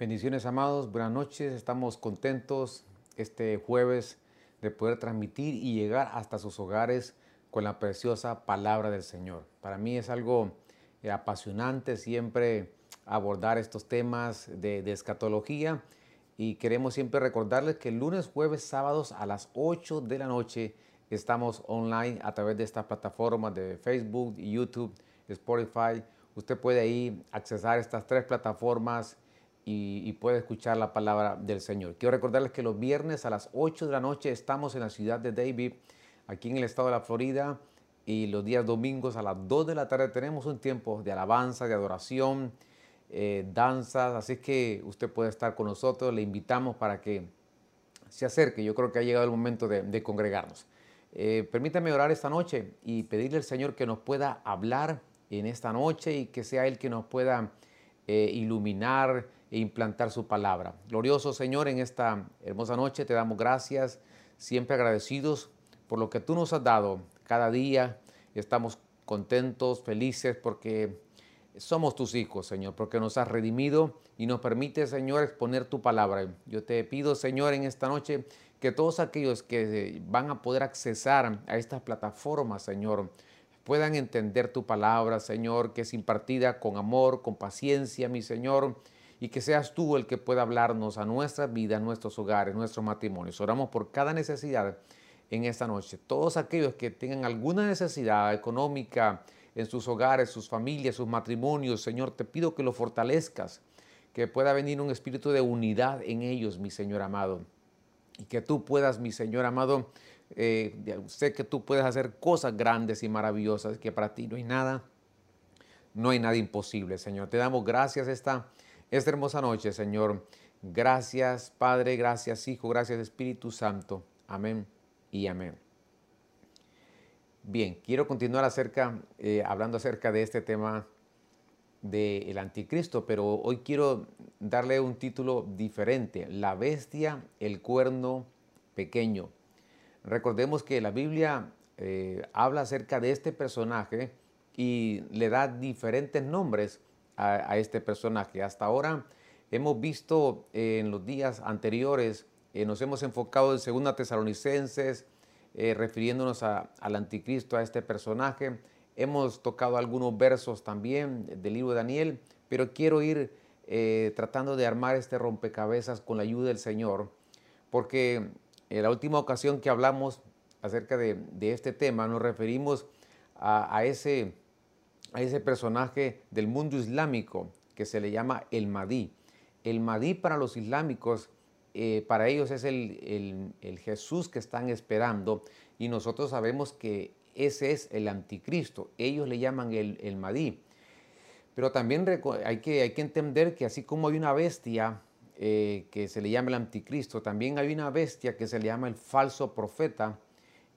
Bendiciones amados, buenas noches, estamos contentos este jueves de poder transmitir y llegar hasta sus hogares con la preciosa palabra del Señor. Para mí es algo eh, apasionante siempre abordar estos temas de, de escatología y queremos siempre recordarles que lunes, jueves, sábados a las 8 de la noche estamos online a través de estas plataformas de Facebook, YouTube, Spotify. Usted puede ahí accesar estas tres plataformas y, puede escuchar la palabra del Señor. Quiero recordarles que los viernes a las 8 de la noche estamos en la ciudad de David, aquí en el estado de la Florida, y los días domingos a las 2 de la tarde tenemos un tiempo de alabanza, de adoración, eh, danzas, así que usted puede estar con nosotros, le invitamos para que se acerque, yo creo que ha llegado el momento de, congregarnos. Eh, permítame orar esta noche y pedirle al Señor que nos pueda hablar en esta noche y que sea Él que nos pueda eh, iluminar, e implantar su palabra. Glorioso Señor, en esta hermosa noche te damos gracias, siempre agradecidos por lo que tú nos has dado cada día. Estamos contentos, felices porque somos tus hijos, Señor, porque nos has redimido y nos permite, Señor, exponer tu palabra. Yo te pido, Señor, en esta noche que todos aquellos que van a poder accesar a estas plataformas, Señor, puedan entender tu palabra, Señor, que es impartida con amor, con paciencia, mi Señor, y que seas tú el que pueda hablarnos a nuestra vida, a nuestros hogares, nuestros matrimonios. Oramos por cada necesidad en esta noche. Todos aquellos que tengan alguna necesidad económica en sus hogares, sus familias, sus matrimonios, Señor, te pido que lo fortalezcas, que pueda venir un espíritu de unidad en ellos, mi Señor amado. Y que tú puedas, mi Señor amado, eh, sé que tú puedes hacer cosas grandes y maravillosas, que para ti no hay nada, no hay nada imposible, Señor. Te damos gracias esta esta hermosa noche, Señor. Gracias, Padre, gracias, Hijo, gracias, Espíritu Santo. Amén y amén. Bien, quiero continuar acerca, eh, hablando acerca de este tema del anticristo, pero hoy quiero darle un título diferente, La bestia, el cuerno pequeño. Recordemos que la Biblia eh, habla acerca de este personaje y le da diferentes nombres a, este personaje. Hasta ahora hemos visto eh, en los días anteriores, eh, nos hemos enfocado en Segunda Tesalonicenses, eh, refiriéndonos al anticristo, a este personaje. Hemos tocado algunos versos también del libro de Daniel, pero quiero ir tratando de armar este rompecabezas con la ayuda del Señor, porque en la última ocasión que hablamos acerca de, este tema nos referimos a ese a ese personaje del mundo islámico que se le llama el Mahdi. El Mahdi para los islámicos, eh, para ellos es el, Jesús que están esperando y nosotros sabemos que ese es el anticristo. Ellos le llaman el, el Mahdi. Pero también hay que, hay que entender que así como hay una bestia eh, que se le llama el anticristo, también hay una bestia que se le llama el falso profeta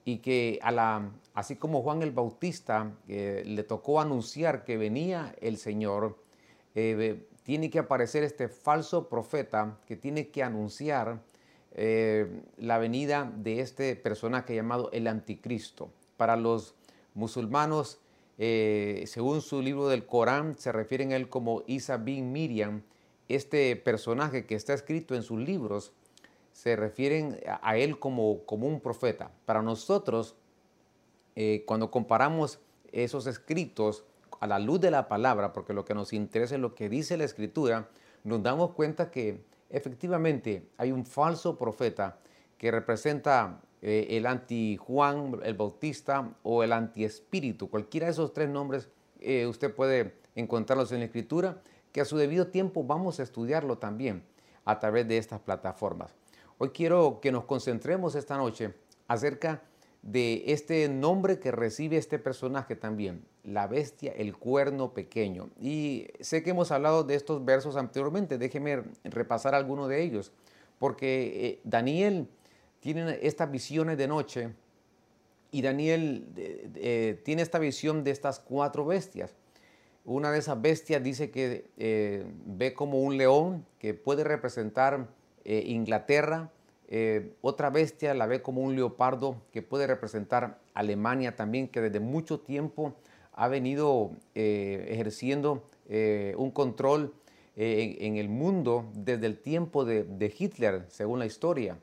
y que a la, así como Juan el Bautista eh, le tocó anunciar que venía el Señor, eh, tiene que aparecer este falso profeta que tiene que anunciar eh, la venida de este personaje llamado el anticristo. Para los musulmanos, según su libro del Corán, se refieren a él como Isa bin Miriam, este personaje que está escrito en sus libros se refieren a él como, como un profeta. Para nosotros, eh, cuando comparamos esos escritos a la luz de la palabra, porque lo que nos interesa es lo que dice la escritura, nos damos cuenta que efectivamente hay un falso profeta que representa eh, el anti Juan el Bautista o el anti Espíritu. Cualquiera de esos tres nombres eh, usted puede encontrarlos en la escritura, que a su debido tiempo vamos a estudiarlo también a través de estas plataformas. Hoy quiero que nos concentremos esta noche acerca de este nombre que recibe este personaje también, la bestia, el cuerno pequeño. Y sé que hemos hablado de estos versos anteriormente, déjeme repasar algunos de ellos, porque eh, Daniel tiene estas visiones de noche y Daniel eh, eh, tiene esta visión de estas cuatro bestias. Una de esas bestias dice que ve como un león que puede representar eh, Inglaterra, eh, otra bestia la ve como un leopardo que puede representar Alemania también, que desde mucho tiempo ha venido eh, ejerciendo un control en, el mundo desde el tiempo de, Hitler, según la historia.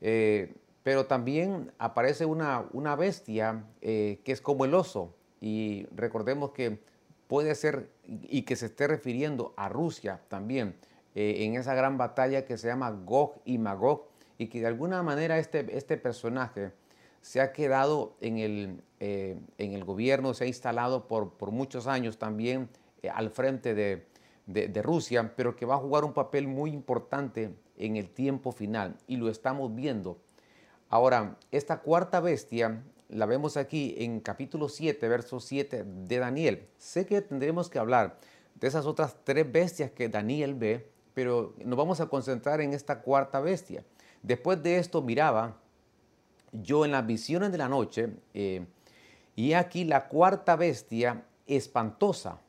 Pero también aparece una, una bestia que es como el oso. Y recordemos que puede ser, y que se esté refiriendo a Rusia también, en esa gran batalla que se llama Gog y Magog, y que de alguna manera este, este personaje se ha quedado en el, eh, en el gobierno, se ha instalado por, por muchos años también eh, al frente de, de, Rusia, pero que va a jugar un papel muy importante en el tiempo final y lo estamos viendo. Ahora, esta cuarta bestia la vemos aquí en capítulo 7, verso 7 de Daniel. Sé que tendremos que hablar de esas otras tres bestias que Daniel ve, pero nos vamos a concentrar en esta cuarta bestia. Después de esto miraba yo en las visiones de la noche, eh, y aquí la cuarta bestia espantosa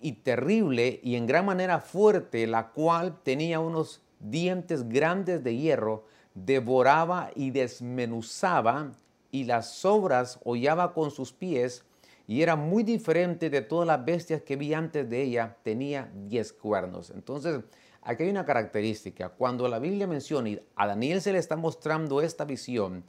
y terrible y en gran manera fuerte, la cual tenía unos dientes grandes de hierro, devoraba y desmenuzaba y las sobras hollaba con sus pies y era muy diferente de todas las bestias que vi antes de ella, tenía diez cuernos. Entonces, aquí hay una característica. Cuando la Biblia menciona y a Daniel se le está mostrando esta visión,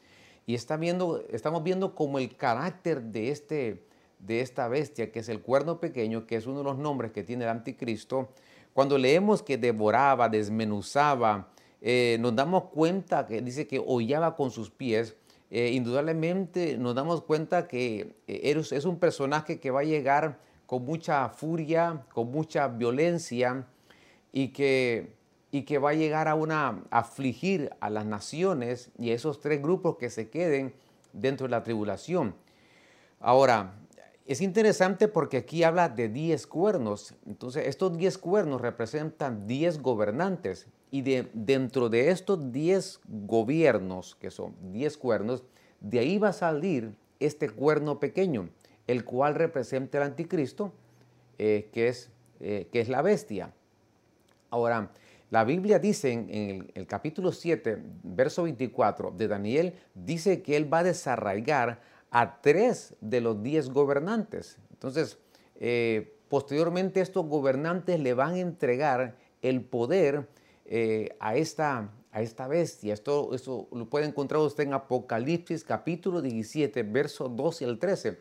y está viendo, estamos viendo como el carácter de, este, de esta bestia, que es el cuerno pequeño, que es uno de los nombres que tiene el anticristo, cuando leemos que devoraba, desmenuzaba, eh, nos damos cuenta que dice que hollaba con sus pies, eh, indudablemente nos damos cuenta que eh, es un personaje que va a llegar con mucha furia, con mucha violencia y que y que va a llegar a una afligir a las naciones y a esos tres grupos que se queden dentro de la tribulación. Ahora, es interesante porque aquí habla de diez cuernos. Entonces, estos diez cuernos representan diez gobernantes. Y de, dentro de estos diez gobiernos, que son diez cuernos, de ahí va a salir este cuerno pequeño, el cual representa el anticristo, eh, que, es, eh, que es la bestia. Ahora, la Biblia dice en, el, capítulo 7, verso 24 de Daniel, dice que él va a desarraigar a tres de los diez gobernantes. Entonces, eh, posteriormente estos gobernantes le van a entregar el poder eh, a, esta, a esta bestia. Esto, esto lo puede encontrar usted en Apocalipsis capítulo 17, verso 12 al 13.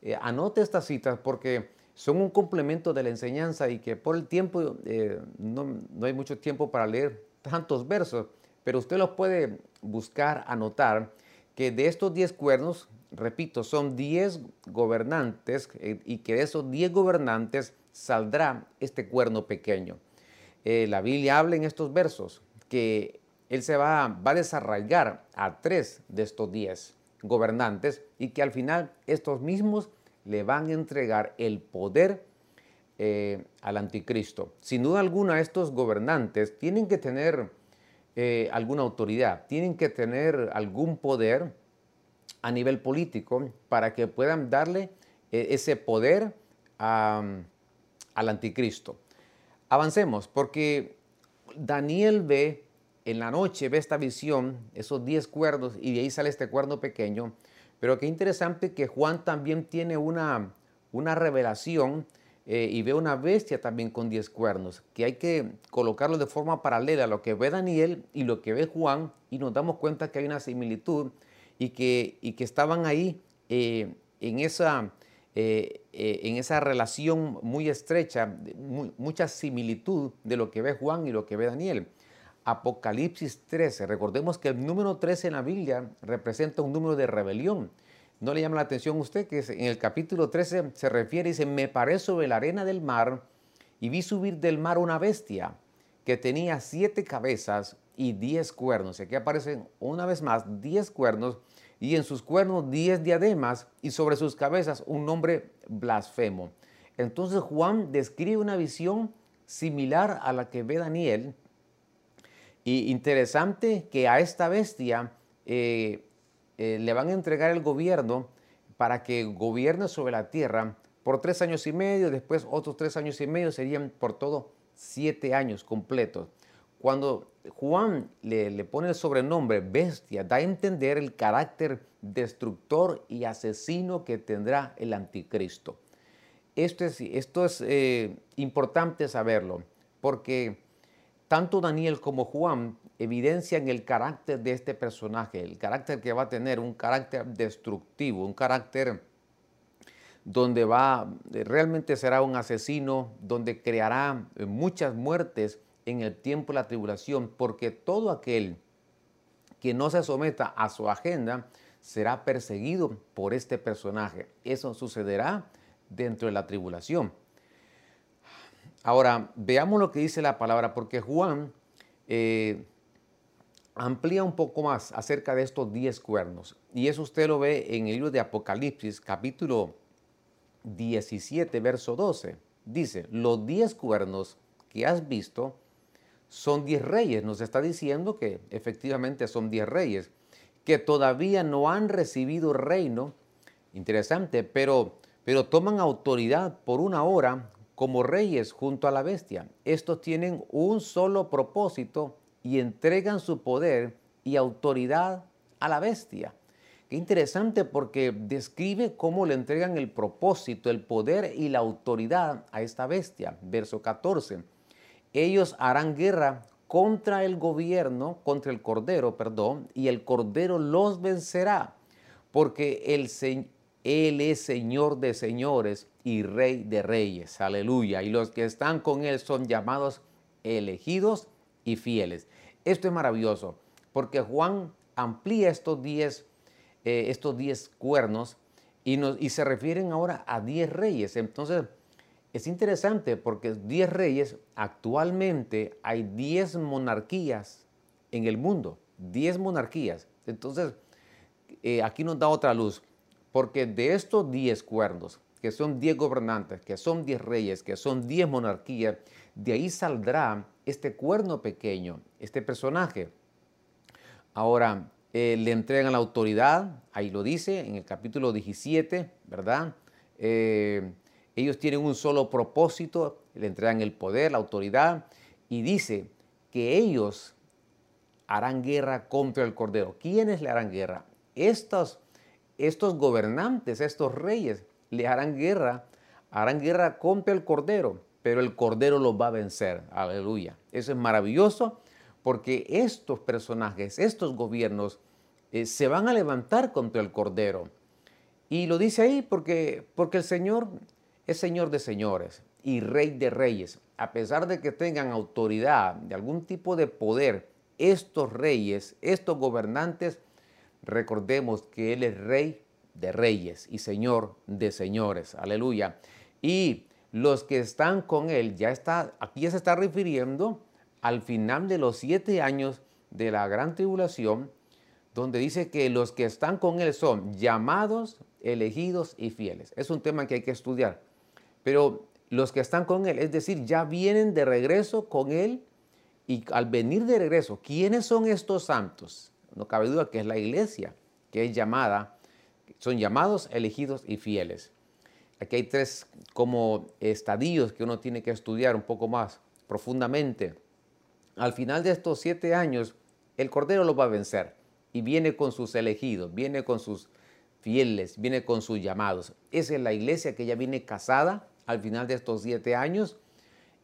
Eh, anote estas citas porque son un complemento de la enseñanza y que por el tiempo eh, no, hay mucho tiempo para leer tantos versos, pero usted los puede buscar, anotar, que de estos diez cuernos, repito, son diez gobernantes y que de esos diez gobernantes saldrá este cuerno pequeño. Eh, la Biblia habla en estos versos que él se va, a desarraigar a tres de estos diez gobernantes y que al final estos mismos le van a entregar el poder eh, al anticristo. Sin duda alguna, estos gobernantes tienen que tener eh, alguna autoridad, tienen que tener algún poder a nivel político para que puedan darle ese poder al anticristo. Avancemos, porque Daniel ve en la noche, ve esta visión, esos diez cuernos, y de ahí sale este cuerno pequeño, pero qué interesante que Juan también tiene una, una revelación eh, y ve una bestia también con diez cuernos, que hay que colocarlo de forma paralela a lo que ve Daniel y lo que ve Juan, y nos damos cuenta que hay una similitud y que, y que estaban ahí eh, en, esa, eh, en esa relación muy estrecha, mucha similitud de lo que ve Juan y lo que ve Daniel. Apocalipsis 13. Recordemos que el número 13 en la Biblia representa un número de rebelión. ¿No le llama la atención a usted que en el capítulo 13 se refiere y dice, me paré sobre la arena del mar y vi subir del mar una bestia que tenía siete cabezas y diez cuernos. Aquí aparecen una vez más diez cuernos y en sus cuernos diez diademas y sobre sus cabezas un nombre blasfemo. Entonces Juan describe una visión similar a la que ve Daniel y interesante que a esta bestia eh, eh, le van a entregar el gobierno para que gobierne sobre la tierra por tres años y medio, después otros tres años y medio serían por todo siete años completos. Cuando Juan le, le pone el sobrenombre bestia, da a entender el carácter destructor y asesino que tendrá el anticristo. Esto es, esto es eh, importante saberlo porque tanto Daniel como Juan evidencian el carácter de este personaje, el carácter que va a tener, un carácter destructivo, un carácter donde va, realmente será un asesino, donde creará muchas muertes en el tiempo de la tribulación, porque todo aquel que no se someta a su agenda será perseguido por este personaje. Eso sucederá dentro de la tribulación. Ahora, veamos lo que dice la palabra, porque Juan eh, amplía un poco más acerca de estos diez cuernos. Y eso usted lo ve en el libro de Apocalipsis, capítulo 17, verso 12. Dice, los diez cuernos que has visto son diez reyes. Nos está diciendo que efectivamente son diez reyes, que todavía no han recibido reino. Interesante, pero, pero toman autoridad por una hora como reyes junto a la bestia. Estos tienen un solo propósito y entregan su poder y autoridad a la bestia. Qué interesante porque describe cómo le entregan el propósito, el poder y la autoridad a esta bestia. Verso 14 ellos harán guerra contra el gobierno, contra el cordero, perdón, y el cordero los vencerá, porque el, Él es Señor de señores y Rey de reyes. Aleluya. Y los que están con Él son llamados elegidos y fieles. Esto es maravilloso, porque Juan amplía estos diez, eh, estos diez cuernos y, se refieren ahora a diez reyes. Entonces, es interesante porque 10 reyes, actualmente hay 10 monarquías en el mundo, 10 monarquías. Entonces, eh, aquí nos da otra luz, porque de estos 10 cuernos, que son 10 gobernantes, que son 10 reyes, que son 10 monarquías, de ahí saldrá este cuerno pequeño, este personaje. Ahora, eh, le entregan la autoridad, ahí lo dice en el capítulo 17, ¿verdad? Eh, ellos tienen un solo propósito, le entregan el poder, la autoridad, y dice que ellos harán guerra contra el Cordero. ¿Quiénes le harán guerra? Estos, estos gobernantes, estos reyes, le harán guerra, harán guerra contra el Cordero, pero el Cordero los va a vencer. Aleluya. Eso es maravilloso porque estos personajes, estos gobiernos, eh, se van a levantar contra el Cordero. Y lo dice ahí porque, porque el Señor es Señor de señores y Rey de reyes. A pesar de que tengan autoridad, de algún tipo de poder, estos reyes, estos gobernantes, recordemos que Él es Rey de reyes y Señor de señores. Aleluya. Y los que están con Él, ya está, aquí ya se está refiriendo al final de los siete años de la gran tribulación, donde dice que los que están con Él son llamados, elegidos y fieles. Es un tema que hay que estudiar. Pero los que están con Él, es decir, ya vienen de regreso con Él y al venir de regreso, ¿quiénes son estos santos? No cabe duda que es la iglesia, que es llamada, son llamados, elegidos y fieles. Aquí hay tres como estadios que uno tiene que estudiar un poco más profundamente. Al final de estos siete años, el Cordero los va a vencer y viene con sus elegidos, viene con sus fieles, viene con sus llamados. Esa es la iglesia que ya viene casada al final de estos siete años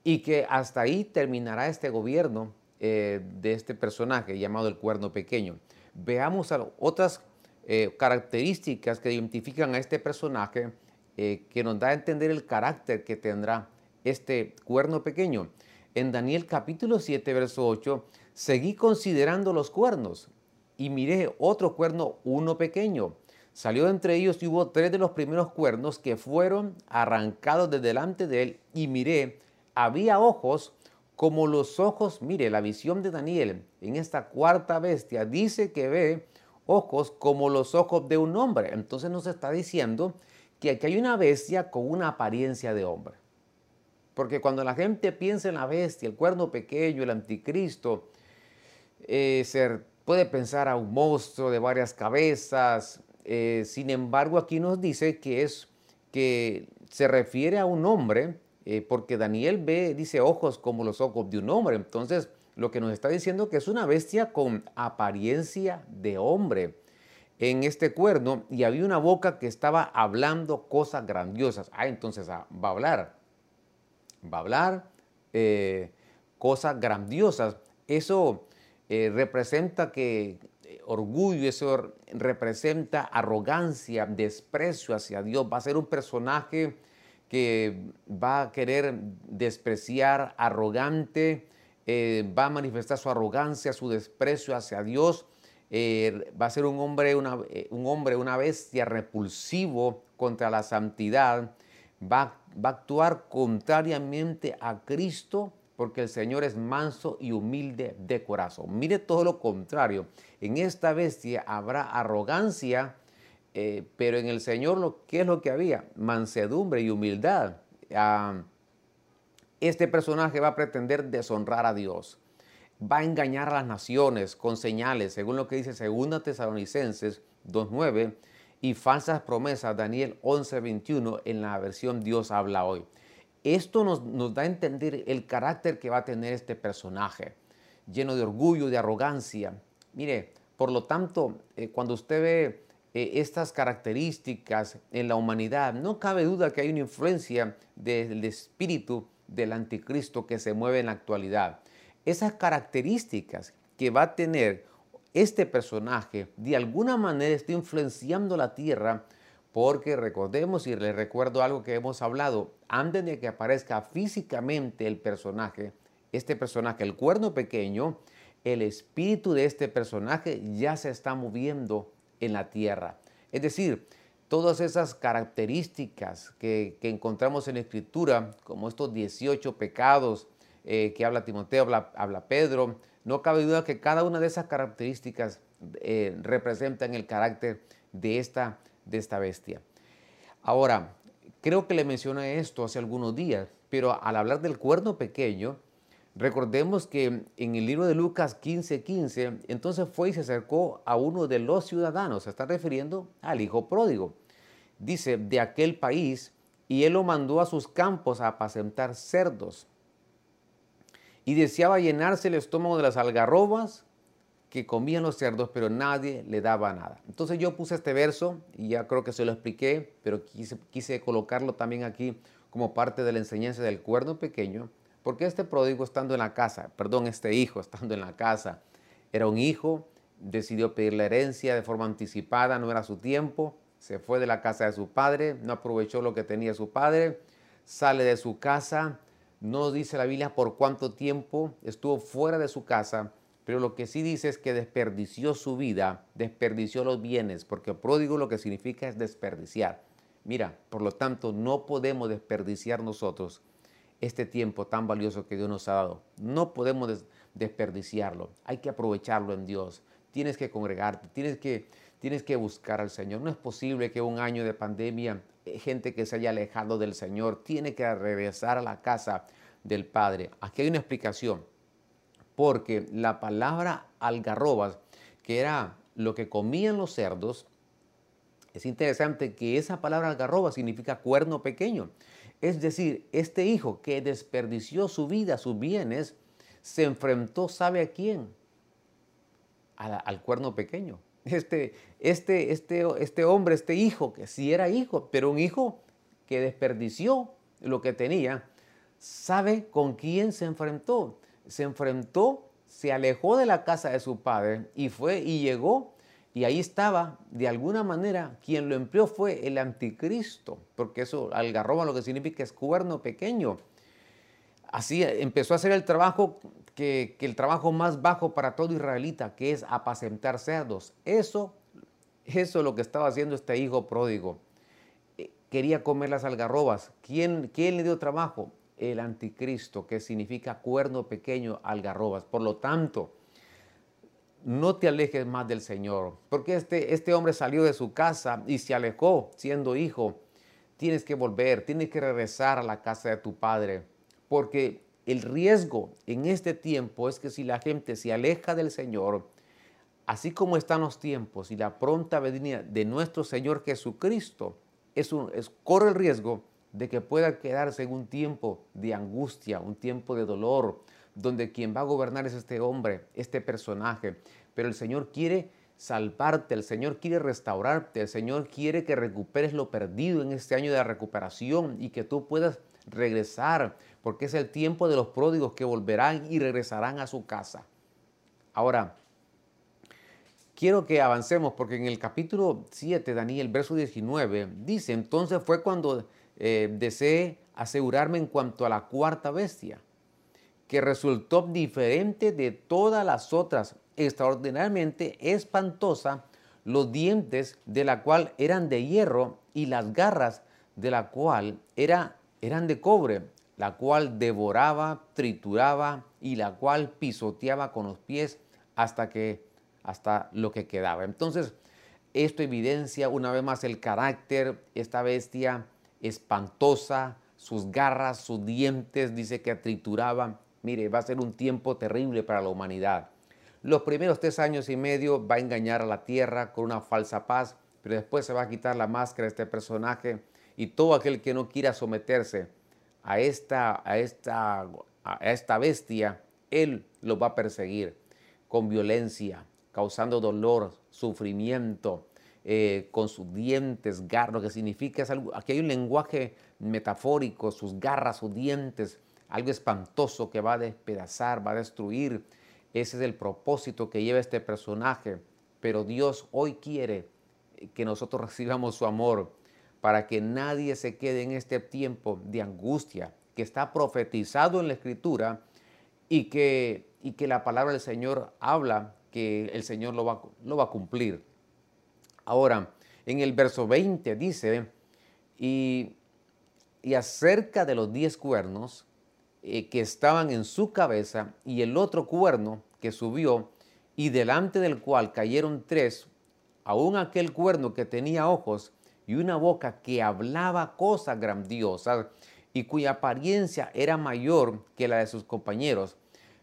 y que hasta ahí terminará este gobierno eh, de este personaje llamado el cuerno pequeño. Veamos otras eh, características que identifican a este personaje eh, que nos da a entender el carácter que tendrá este cuerno pequeño. En Daniel capítulo 7, verso 8, seguí considerando los cuernos y miré otro cuerno, uno pequeño Salió entre ellos y hubo tres de los primeros cuernos que fueron arrancados de delante de él y miré, había ojos como los ojos, mire, la visión de Daniel en esta cuarta bestia dice que ve ojos como los ojos de un hombre. Entonces nos está diciendo que aquí hay una bestia con una apariencia de hombre. Porque cuando la gente piensa en la bestia, el cuerno pequeño, el anticristo, eh, puede pensar a un monstruo de varias cabezas, eh, sin embargo, aquí nos dice que es que se refiere a un hombre, eh, porque Daniel ve, dice, ojos como los ojos de un hombre. Entonces, lo que nos está diciendo que es una bestia con apariencia de hombre en este cuerno y había una boca que estaba hablando cosas grandiosas. Ah, entonces ah, va a hablar. Va a hablar. Eh, cosas grandiosas. Eso representa que orgullo, eso representa arrogancia, desprecio hacia Dios. Va a ser un personaje que va a querer despreciar, arrogante, eh, va a manifestar su arrogancia, su desprecio hacia Dios. va a ser un hombre, una, un hombre, una bestia repulsivo contra la santidad. Va a actuar contrariamente a Cristo porque el Señor es manso y humilde de corazón. Mire todo lo contrario. En esta bestia habrá arrogancia, eh, pero en el Señor, ¿qué es lo que había? Mansedumbre y humildad. Ah, este personaje va a pretender deshonrar a Dios. Va a engañar a las naciones con señales, según lo que dice 2 Tesalonicenses 2.9 y falsas promesas, Daniel 11.21 en la versión Dios habla hoy. Esto nos, da a entender el carácter que va a tener este personaje, lleno de orgullo, de arrogancia. Mire, por lo tanto, eh, cuando usted ve eh, estas características en la humanidad, no cabe duda que hay una influencia del espíritu del anticristo que se mueve en la actualidad. Esas características que va a tener este personaje, de alguna manera está influenciando la tierra porque recordemos y les recuerdo algo que hemos hablado, antes de que aparezca físicamente el personaje, este personaje, el cuerno pequeño, el espíritu de este personaje ya se está moviendo en la tierra. Es decir, todas esas características que, encontramos en la escritura, como estos 18 pecados eh, que habla Timoteo, habla, Pedro, no cabe duda que cada una de esas características eh, representan el carácter de esta de esta bestia. Ahora, creo que le mencioné esto hace algunos días, pero al hablar del cuerno pequeño, recordemos que en el libro de Lucas 15:15, 15, entonces fue y se acercó a uno de los ciudadanos, se está refiriendo al hijo pródigo, dice, de aquel país, y él lo mandó a sus campos a apacentar cerdos. Y deseaba llenarse el estómago de las algarrobas que comían los cerdos, pero nadie le daba nada. Entonces yo puse este verso y ya creo que se lo expliqué, pero quise, quise colocarlo también aquí como parte de la enseñanza del cuerno pequeño, porque este pródigo estando en la casa, perdón, este hijo estando en la casa, era un hijo, decidió pedir la herencia de forma anticipada, no era su tiempo, se fue de la casa de su padre, no aprovechó lo que tenía su padre, sale de su casa, no dice la Biblia por cuánto tiempo estuvo fuera de su casa, pero lo que sí dice es que desperdició su vida, desperdició los bienes, porque pródigo lo que significa es desperdiciar. Mira, por lo tanto, no podemos desperdiciar nosotros este tiempo tan valioso que Dios nos ha dado. No podemos desperdiciarlo. Hay que aprovecharlo en Dios. Tienes que congregarte, tienes que, tienes que buscar al Señor. No es posible que un año de pandemia, eh, gente que se haya alejado del Señor, tiene que regresar a la casa del Padre. Aquí hay una explicación porque la palabra algarrobas, que era lo que comían los cerdos, es interesante que esa palabra algarroba significa cuerno pequeño. Es decir, este hijo que desperdició su vida, sus bienes, se enfrentó, ¿sabe a quién? al cuerno pequeño. Este, este, este, este hombre, este hijo, que sí era hijo, pero un hijo que desperdició lo que tenía, ¿sabe con quién se enfrentó? Se enfrentó, se alejó de la casa de su padre y fue y llegó y ahí estaba, de alguna manera, quien lo empleó fue el anticristo, porque eso, algarroba lo que significa es cuerno pequeño. Así empezó a hacer el trabajo que, el trabajo más bajo para todo israelita, que es apacentar cerdos. Eso, eso es lo que estaba haciendo este hijo pródigo. Eh, quería comer las algarrobas. ¿Quién, quién le dio trabajo? El anticristo, que significa cuerno pequeño, algarrobas. Por lo tanto, no te alejes más del Señor, porque este, este hombre salió de su casa y se alejó siendo hijo. Tienes que volver, tienes que regresar a la casa de tu padre, porque el riesgo en este tiempo es que si la gente se aleja del Señor, así como están los tiempos y la pronta venida de nuestro Señor Jesucristo, es un, es, corre el riesgo de que pueda quedarse en un tiempo de angustia, un tiempo de dolor, donde quien va a gobernar es este hombre, este personaje. Pero el Señor quiere salvarte, el Señor quiere restaurarte, el Señor quiere que recuperes lo perdido en este año de recuperación y que tú puedas regresar, porque es el tiempo de los pródigos que volverán y regresarán a su casa. Ahora, quiero que avancemos porque en el capítulo 7, Daniel, verso 19, dice, entonces fue cuando eh, deseé asegurarme en cuanto a la cuarta bestia, que resultó diferente de todas las otras, extraordinariamente espantosa, los dientes de la cual eran de hierro y las garras de la cual era, eran de cobre, la cual devoraba, trituraba y la cual pisoteaba con los pies hasta que hasta lo que quedaba. Entonces, esto evidencia una vez más el carácter, esta bestia espantosa, sus garras, sus dientes, dice que trituraba. Mire, va a ser un tiempo terrible para la humanidad. Los primeros tres años y medio va a engañar a la tierra con una falsa paz, pero después se va a quitar la máscara de este personaje y todo aquel que no quiera someterse a esta, a esta, a esta bestia, él lo va a perseguir con violencia, causando dolor, sufrimiento, eh, con sus dientes, garras, que significa, es algo, aquí hay un lenguaje metafórico, sus garras, sus dientes, algo espantoso que va a despedazar, va a destruir. Ese es el propósito que lleva este personaje. Pero Dios hoy quiere que nosotros recibamos su amor para que nadie se quede en este tiempo de angustia que está profetizado en la Escritura y que, y que la palabra del Señor habla que el Señor lo va, lo va a cumplir. Ahora, en el verso 20 dice, y, y acerca de los diez cuernos eh, que estaban en su cabeza y el otro cuerno que subió y delante del cual cayeron tres, aún aquel cuerno que tenía ojos y una boca que hablaba cosas grandiosas y cuya apariencia era mayor que la de sus compañeros,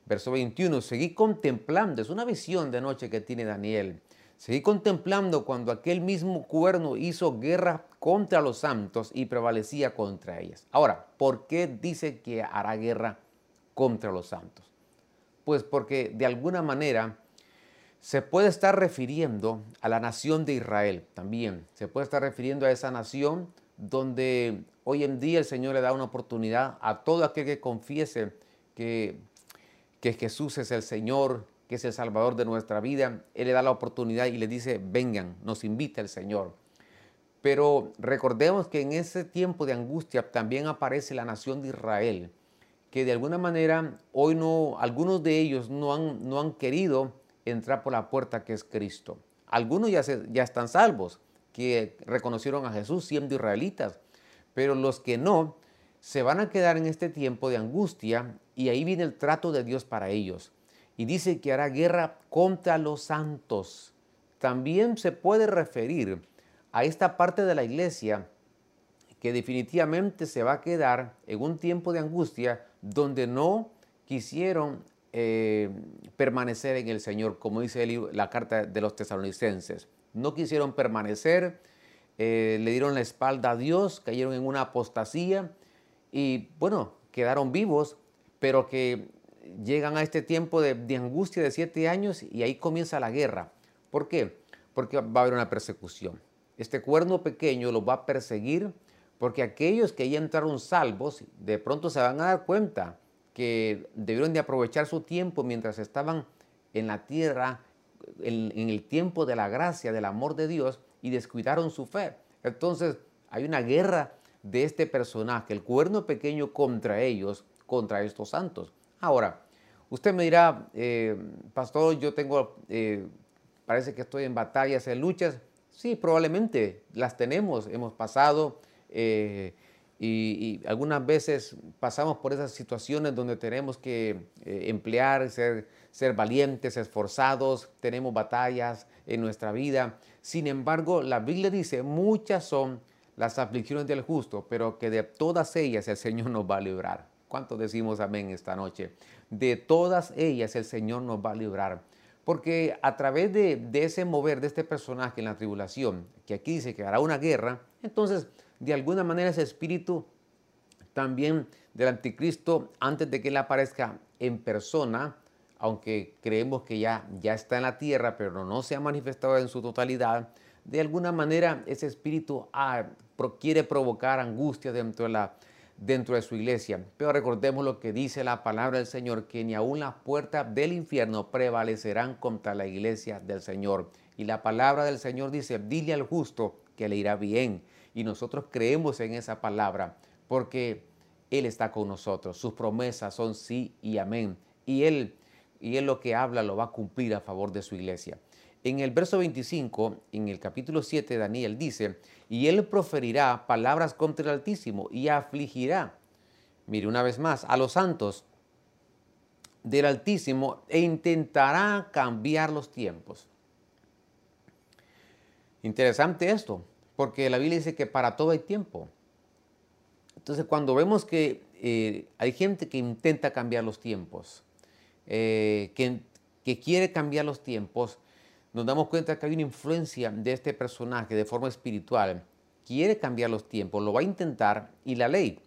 Verso 21, seguí contemplando, es una visión de noche que tiene Daniel. Seguí contemplando cuando aquel mismo cuerno hizo guerra contra los santos y prevalecía contra ellas. Ahora, ¿por qué dice que hará guerra contra los santos? Pues porque de alguna manera se puede estar refiriendo a la nación de Israel también. Se puede estar refiriendo a esa nación donde hoy en día el Señor le da una oportunidad a todo aquel que confiese que que Jesús es el Señor, que es el Salvador de nuestra vida, Él le da la oportunidad y le dice, vengan, nos invita el Señor. Pero recordemos que en ese tiempo de angustia también aparece la nación de Israel, que de alguna manera hoy no, algunos de ellos no han, no han querido entrar por la puerta que es Cristo. Algunos ya, ya están salvos, que reconocieron a Jesús siendo israelitas, pero los que no, se van a quedar en este tiempo de angustia y ahí viene el trato de Dios para ellos. Y dice que hará guerra contra los santos. También se puede referir a esta parte de la iglesia que definitivamente se va a quedar en un tiempo de angustia donde no quisieron eh, permanecer en el Señor, como dice la carta de los tesalonicenses. No quisieron permanecer, eh, le dieron la espalda a Dios, cayeron en una apostasía y bueno, quedaron vivos, pero que llegan a este tiempo de, angustia de siete años y ahí comienza la guerra. ¿Por qué? Porque va a haber una persecución. Este cuerno pequeño lo va a perseguir porque aquellos que ya entraron salvos de pronto se van a dar cuenta que debieron de aprovechar su tiempo mientras estaban en la tierra, en, en, el tiempo de la gracia, del amor de Dios, y descuidaron su fe. Entonces hay una guerra de este personaje, el cuerno pequeño contra ellos, contra estos santos. Ahora, usted me dirá, eh, pastor, yo tengo, eh, parece que estoy en batallas, en luchas. Sí, probablemente las tenemos, hemos pasado eh, y, algunas veces pasamos por esas situaciones donde tenemos que emplear, ser, ser valientes, esforzados, tenemos batallas en nuestra vida. Sin embargo, la Biblia dice, muchas son las aflicciones del justo, pero que de todas ellas el Señor nos va a librar. ¿Cuántos decimos amén esta noche? De todas ellas el Señor nos va a librar. Porque a través de, ese mover de este personaje en la tribulación, que aquí dice que hará una guerra, entonces de alguna manera ese espíritu también del anticristo, antes de que él aparezca en persona, aunque creemos que ya, ya está en la tierra, pero no se ha manifestado en su totalidad, de alguna manera ese espíritu ah, quiere provocar angustia dentro de la, dentro de su iglesia. Pero recordemos lo que dice la palabra del Señor, que ni aun las puertas del infierno prevalecerán contra la iglesia del Señor. Y la palabra del Señor dice, dile al justo que le irá bien. Y nosotros creemos en esa palabra porque Él está con nosotros. Sus promesas son sí y amén. Y Él, y Él lo que habla lo va a cumplir a favor de su iglesia. En el verso 25, en el capítulo 7 Daniel dice, y él proferirá palabras contra el Altísimo y afligirá, mire una vez más, a los santos del Altísimo e intentará cambiar los tiempos. Interesante esto, porque la Biblia dice que para todo hay tiempo. Entonces, cuando vemos que eh, hay gente que intenta cambiar los tiempos, eh, que, que quiere cambiar los tiempos, nos damos cuenta que hay una influencia de este personaje de forma espiritual. Quiere cambiar los tiempos, lo va a intentar y la ley.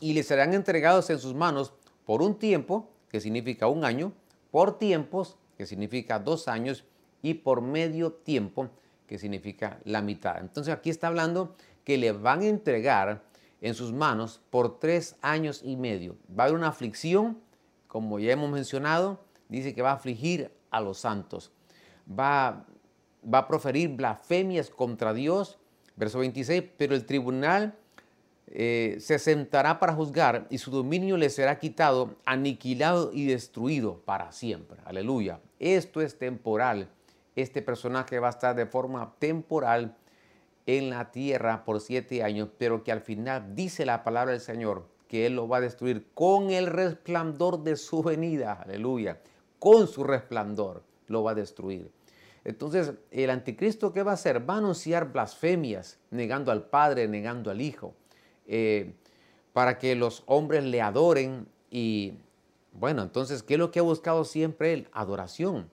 Y le serán entregados en sus manos por un tiempo, que significa un año, por tiempos, que significa dos años, y por medio tiempo, que significa la mitad. Entonces aquí está hablando que le van a entregar en sus manos por tres años y medio. Va a haber una aflicción, como ya hemos mencionado, dice que va a afligir a los santos va, va a proferir blasfemias contra Dios. Verso 26, pero el tribunal eh, se sentará para juzgar y su dominio le será quitado, aniquilado y destruido para siempre. Aleluya. Esto es temporal. Este personaje va a estar de forma temporal en la tierra por siete años, pero que al final dice la palabra del Señor que Él lo va a destruir con el resplandor de su venida. Aleluya. Con su resplandor lo va a destruir. Entonces, el anticristo, ¿qué va a hacer? Va a anunciar blasfemias, negando al Padre, negando al Hijo, eh, para que los hombres le adoren. Y bueno, entonces, ¿qué es lo que ha buscado siempre él? Adoración.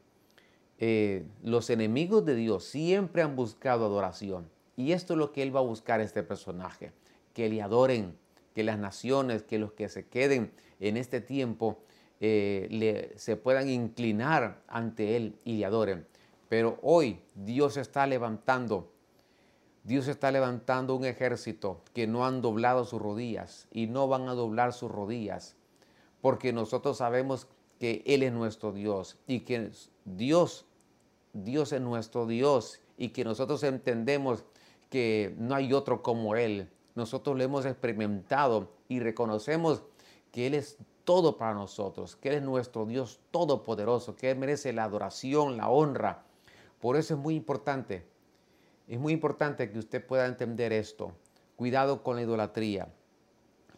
Eh, los enemigos de Dios siempre han buscado adoración. Y esto es lo que él va a buscar este personaje, que le adoren, que las naciones, que los que se queden en este tiempo eh, se puedan inclinar ante Él y le adoren. Pero hoy Dios está levantando, Dios está levantando un ejército que no han doblado sus rodillas y no van a doblar sus rodillas, porque nosotros sabemos que Él es nuestro Dios y que Dios, Dios es nuestro Dios y que nosotros entendemos que no hay otro como Él. Nosotros lo hemos experimentado y reconocemos que Él es todo para nosotros, que Él es nuestro Dios todopoderoso, que Él merece la adoración, la honra. Por eso es muy importante, es muy importante que usted pueda entender esto. Cuidado con la idolatría,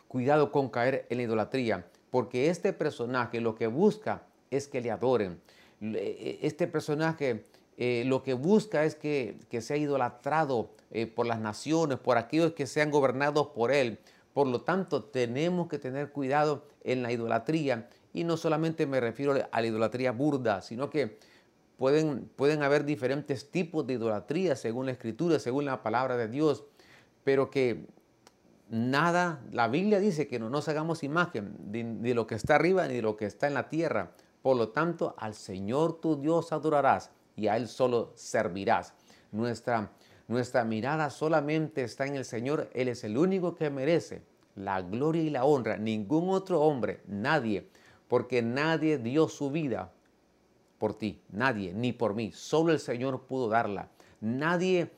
cuidado con caer en la idolatría, porque este personaje lo que busca es que le adoren. E, este personaje eh, lo que busca es que, sea idolatrado eh, por las naciones, por aquellos que sean gobernados por él. Por lo tanto, tenemos que tener cuidado en la idolatría. Y no solamente me refiero a la idolatría burda, sino que pueden, pueden haber diferentes tipos de idolatría según la escritura, según la palabra de Dios, pero que nada, la Biblia dice que no nos hagamos imagen de, de lo que está arriba ni de lo que está en la tierra. Por lo tanto, al Señor tu Dios adorarás y a Él solo servirás. Nuestra nuestra mirada solamente está en el Señor. Él es el único que merece la gloria y la honra. Ningún otro hombre, nadie, porque nadie dio su vida por ti, nadie, ni por mí. Solo el Señor pudo darla. Nadie,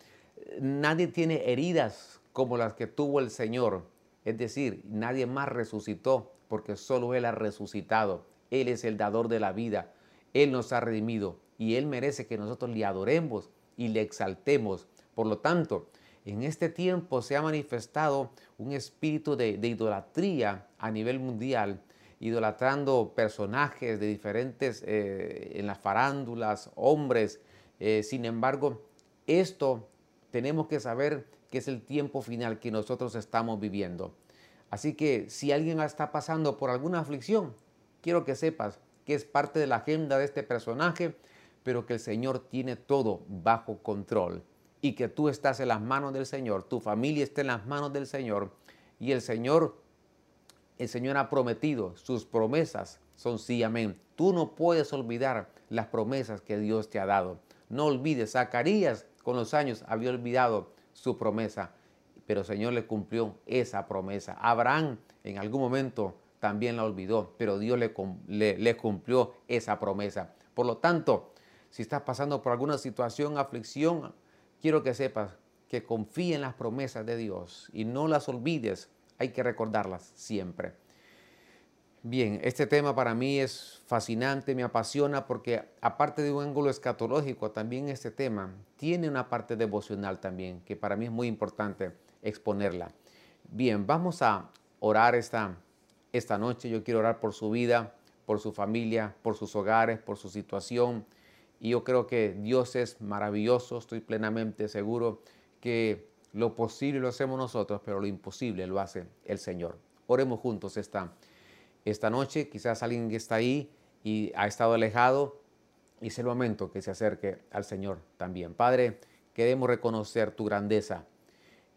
nadie tiene heridas como las que tuvo el Señor. Es decir, nadie más resucitó porque solo Él ha resucitado. Él es el dador de la vida. Él nos ha redimido y Él merece que nosotros le adoremos y le exaltemos por lo tanto, en este tiempo se ha manifestado un espíritu de, idolatría a nivel mundial, idolatrando personajes de diferentes, eh, en las farándulas, hombres. Eh, sin embargo, esto tenemos que saber que es el tiempo final que nosotros estamos viviendo. Así que si alguien está pasando por alguna aflicción, quiero que sepas que es parte de la agenda de este personaje, pero que el Señor tiene todo bajo control y que tú estás en las manos del Señor, tu familia está en las manos del Señor y el Señor, el Señor ha prometido, sus promesas son sí, amén. Tú no puedes olvidar las promesas que Dios te ha dado. No olvides, Zacarías con los años había olvidado su promesa, pero el Señor le cumplió esa promesa. Abraham en algún momento también la olvidó, pero Dios le, le, cumplió esa promesa. Por lo tanto, si estás pasando por alguna situación, aflicción, quiero que sepas que confíe en las promesas de Dios y no las olvides. Hay que recordarlas siempre. Bien, este tema para mí es fascinante, me apasiona porque aparte de un ángulo escatológico, también este tema tiene una parte devocional también, que para mí es muy importante exponerla. Bien, vamos a orar esta, esta noche. Yo quiero orar por su vida, por su familia, por sus hogares, por su situación. Y yo creo que Dios es maravilloso, estoy plenamente seguro que lo posible lo hacemos nosotros, pero lo imposible lo hace el Señor. Oremos juntos esta esta noche. Quizás alguien que está ahí y ha estado alejado y es el momento que se acerque al Señor también. Padre, queremos reconocer tu grandeza.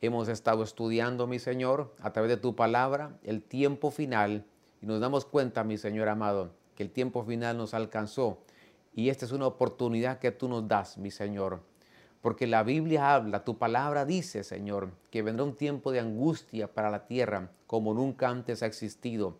Hemos estado estudiando, mi Señor, a través de tu palabra, el tiempo final y nos damos cuenta, mi Señor amado, que el tiempo final nos alcanzó y esta es una oportunidad que tú nos das, mi Señor. Porque la Biblia habla, tu palabra dice, Señor, que vendrá un tiempo de angustia para la tierra como nunca antes ha existido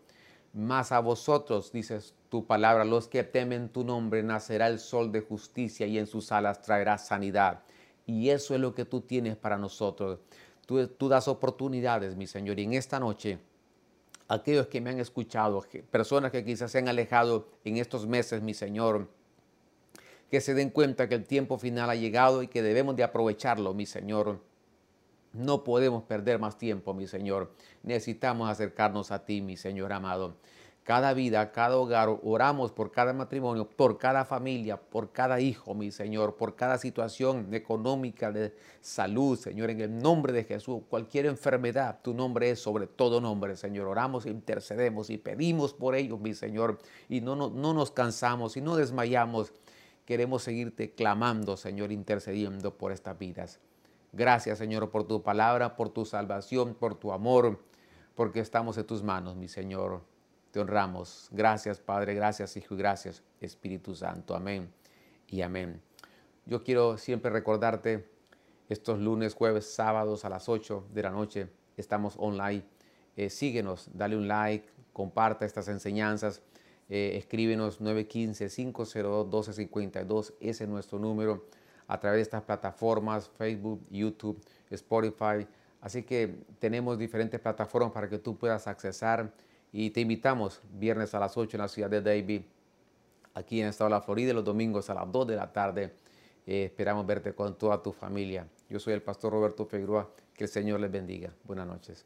mas a vosotros, dices tu palabra, los que temen tu nombre, nacerá el sol de justicia y en sus alas traerá sanidad. Y eso es lo que tú tienes para nosotros. Tú, das oportunidades, mi Señor. Y en esta noche, aquellos que me han escuchado, personas que quizás se han alejado en estos meses, mi Señor, que se den cuenta que el tiempo final ha llegado y que debemos de aprovecharlo, mi Señor no podemos perder más tiempo, mi Señor. Necesitamos acercarnos a ti, mi Señor amado. Cada vida, cada hogar, oramos por cada matrimonio, por cada familia, por cada hijo, mi Señor, por cada situación económica, de salud, Señor, en el nombre de Jesús. Cualquier enfermedad, tu nombre es sobre todo nombre, Señor. Oramos, intercedemos y pedimos por ellos, mi Señor. Y no, no, no nos cansamos y no desmayamos. Queremos seguirte clamando, Señor, intercediendo por estas vidas. Gracias, Señor, por tu palabra, por tu salvación, por tu amor, porque estamos en tus manos, mi Señor. Te honramos. Gracias, Padre, gracias, Hijo, y gracias, Espíritu Santo. Amén y amén. Yo quiero siempre recordarte estos lunes, jueves, sábados a las 8 de la noche. Estamos online. Eh, síguenos, dale un like, comparta estas enseñanzas. Eh, escríbenos 915-502-1252. Ese es nuestro número a través de estas plataformas, Facebook, YouTube, Spotify. Así que tenemos diferentes plataformas para que tú puedas accesar y te invitamos viernes a las 8 en la ciudad de Davie, aquí en el estado de la Florida, los domingos a las 2 de la tarde. Eh, esperamos verte con toda tu familia. Yo soy el pastor Roberto Figueroa. Que el Señor les bendiga. Buenas noches.